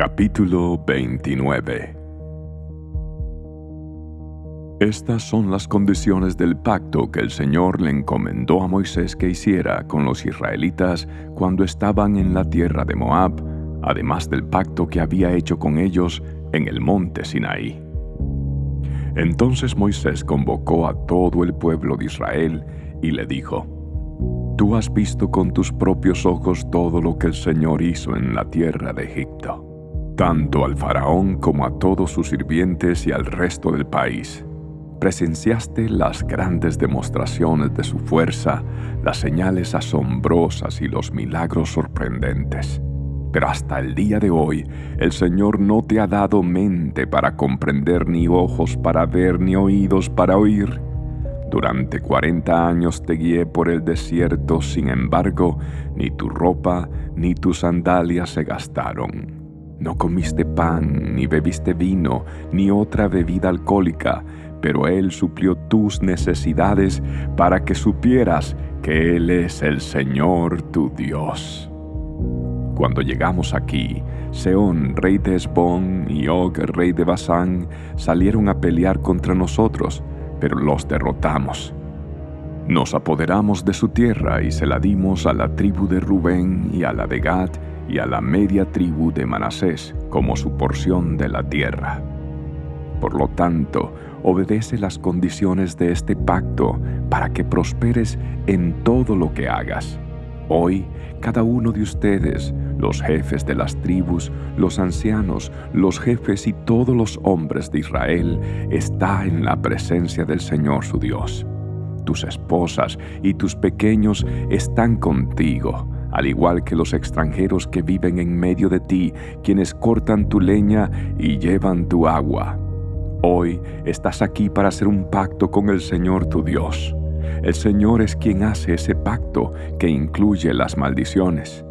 Capítulo 29 Estas son las condiciones del pacto que el Señor le encomendó a Moisés que hiciera con los israelitas cuando estaban en la tierra de Moab, además del pacto que había hecho con ellos en el monte Sinaí. Entonces Moisés convocó a todo el pueblo de Israel y le dijo, Tú has visto con tus propios ojos todo lo que el Señor hizo en la tierra de Egipto, tanto al faraón como a todos sus sirvientes y al resto del país. Presenciaste las grandes demostraciones de su fuerza, las señales asombrosas y los milagros sorprendentes. Pero hasta el día de hoy el Señor no te ha dado mente para comprender, ni ojos para ver, ni oídos para oír. Durante cuarenta años te guié por el desierto, sin embargo, ni tu ropa ni tus sandalias se gastaron. No comiste pan, ni bebiste vino, ni otra bebida alcohólica, pero Él suplió tus necesidades para que supieras que Él es el Señor tu Dios. Cuando llegamos aquí, Seón, rey de Esbón, y Og, rey de Basán, salieron a pelear contra nosotros, pero los derrotamos. Nos apoderamos de su tierra y se la dimos a la tribu de Rubén y a la de Gad y a la media tribu de Manasés como su porción de la tierra. Por lo tanto, obedece las condiciones de este pacto para que prosperes en todo lo que hagas. Hoy, cada uno de ustedes, los jefes de las tribus, los ancianos, los jefes y todos los hombres de Israel, está en la presencia del Señor su Dios. Tus esposas y tus pequeños están contigo, al igual que los extranjeros que viven en medio de ti, quienes cortan tu leña y llevan tu agua. Hoy estás aquí para hacer un pacto con el Señor tu Dios. El Señor es quien hace ese pacto que incluye las maldiciones.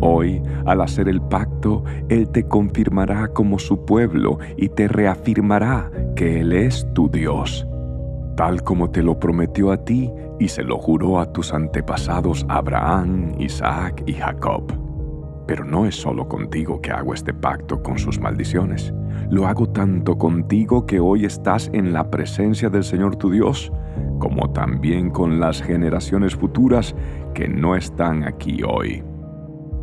Hoy, al hacer el pacto, Él te confirmará como su pueblo y te reafirmará que Él es tu Dios, tal como te lo prometió a ti y se lo juró a tus antepasados Abraham, Isaac y Jacob. Pero no es solo contigo que hago este pacto con sus maldiciones. Lo hago tanto contigo que hoy estás en la presencia del Señor tu Dios, como también con las generaciones futuras que no están aquí hoy.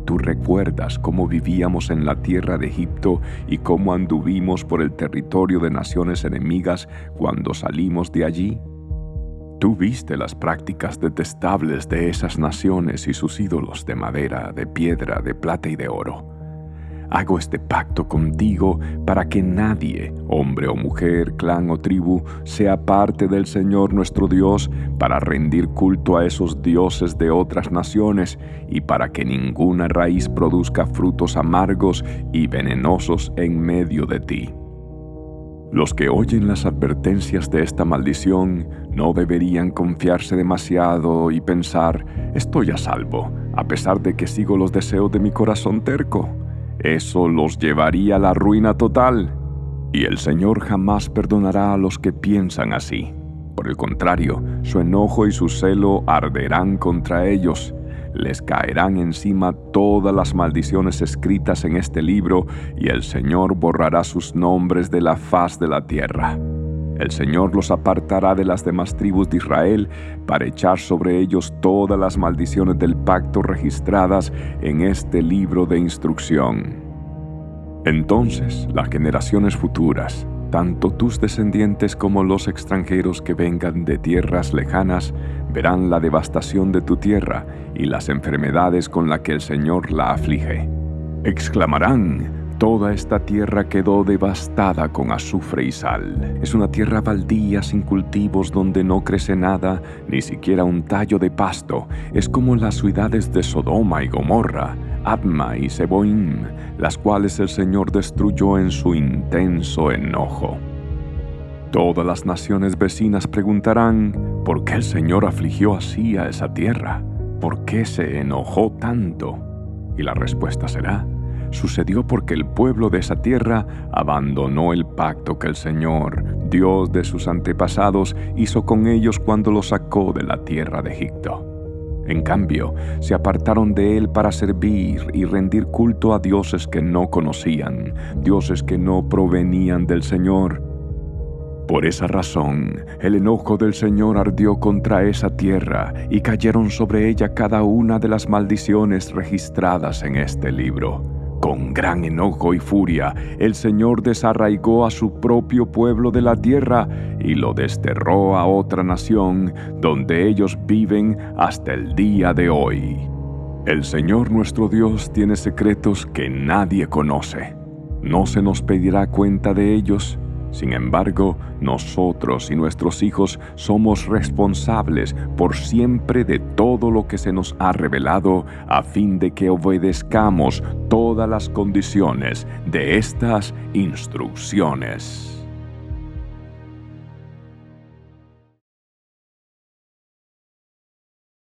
Tú recuerdas cómo vivíamos en la tierra de Egipto y cómo anduvimos por el territorio de naciones enemigas cuando salimos de allí. Tú viste las prácticas detestables de esas naciones y sus ídolos de madera, de piedra, de plata y de oro hago este pacto contigo para que nadie, hombre o mujer, clan o tribu, sea parte del Señor nuestro Dios para rendir culto a esos dioses de otras naciones y para que ninguna raíz produzca frutos amargos y venenosos en medio de ti. Los que oyen las advertencias de esta maldición no deberían confiarse demasiado y pensar, estoy a salvo, a pesar de que sigo los deseos de mi corazón terco. Eso los llevaría a la ruina total. Y el Señor jamás perdonará a los que piensan así. Por el contrario, su enojo y su celo arderán contra ellos. Les caerán encima todas las maldiciones escritas en este libro y el Señor borrará sus nombres de la faz de la tierra. El Señor los apartará de las demás tribus de Israel para echar sobre ellos todas las maldiciones del pacto registradas en este libro de instrucción. Entonces las generaciones futuras, tanto tus descendientes como los extranjeros que vengan de tierras lejanas, verán la devastación de tu tierra y las enfermedades con las que el Señor la aflige. Exclamarán, Toda esta tierra quedó devastada con azufre y sal. Es una tierra baldía sin cultivos donde no crece nada, ni siquiera un tallo de pasto. Es como las ciudades de Sodoma y Gomorra, Adma y Seboim, las cuales el Señor destruyó en su intenso enojo. Todas las naciones vecinas preguntarán, ¿por qué el Señor afligió así a esa tierra? ¿Por qué se enojó tanto? Y la respuesta será, sucedió porque el pueblo de esa tierra abandonó el pacto que el Señor, Dios de sus antepasados, hizo con ellos cuando los sacó de la tierra de Egipto. En cambio, se apartaron de él para servir y rendir culto a dioses que no conocían, dioses que no provenían del Señor. Por esa razón, el enojo del Señor ardió contra esa tierra y cayeron sobre ella cada una de las maldiciones registradas en este libro. Con gran enojo y furia, el Señor desarraigó a su propio pueblo de la tierra y lo desterró a otra nación, donde ellos viven hasta el día de hoy. El Señor nuestro Dios tiene secretos que nadie conoce. No se nos pedirá cuenta de ellos sin embargo, nosotros y nuestros hijos somos responsables por siempre de todo lo que se nos ha revelado a fin de que obedezcamos todas las condiciones de estas instrucciones.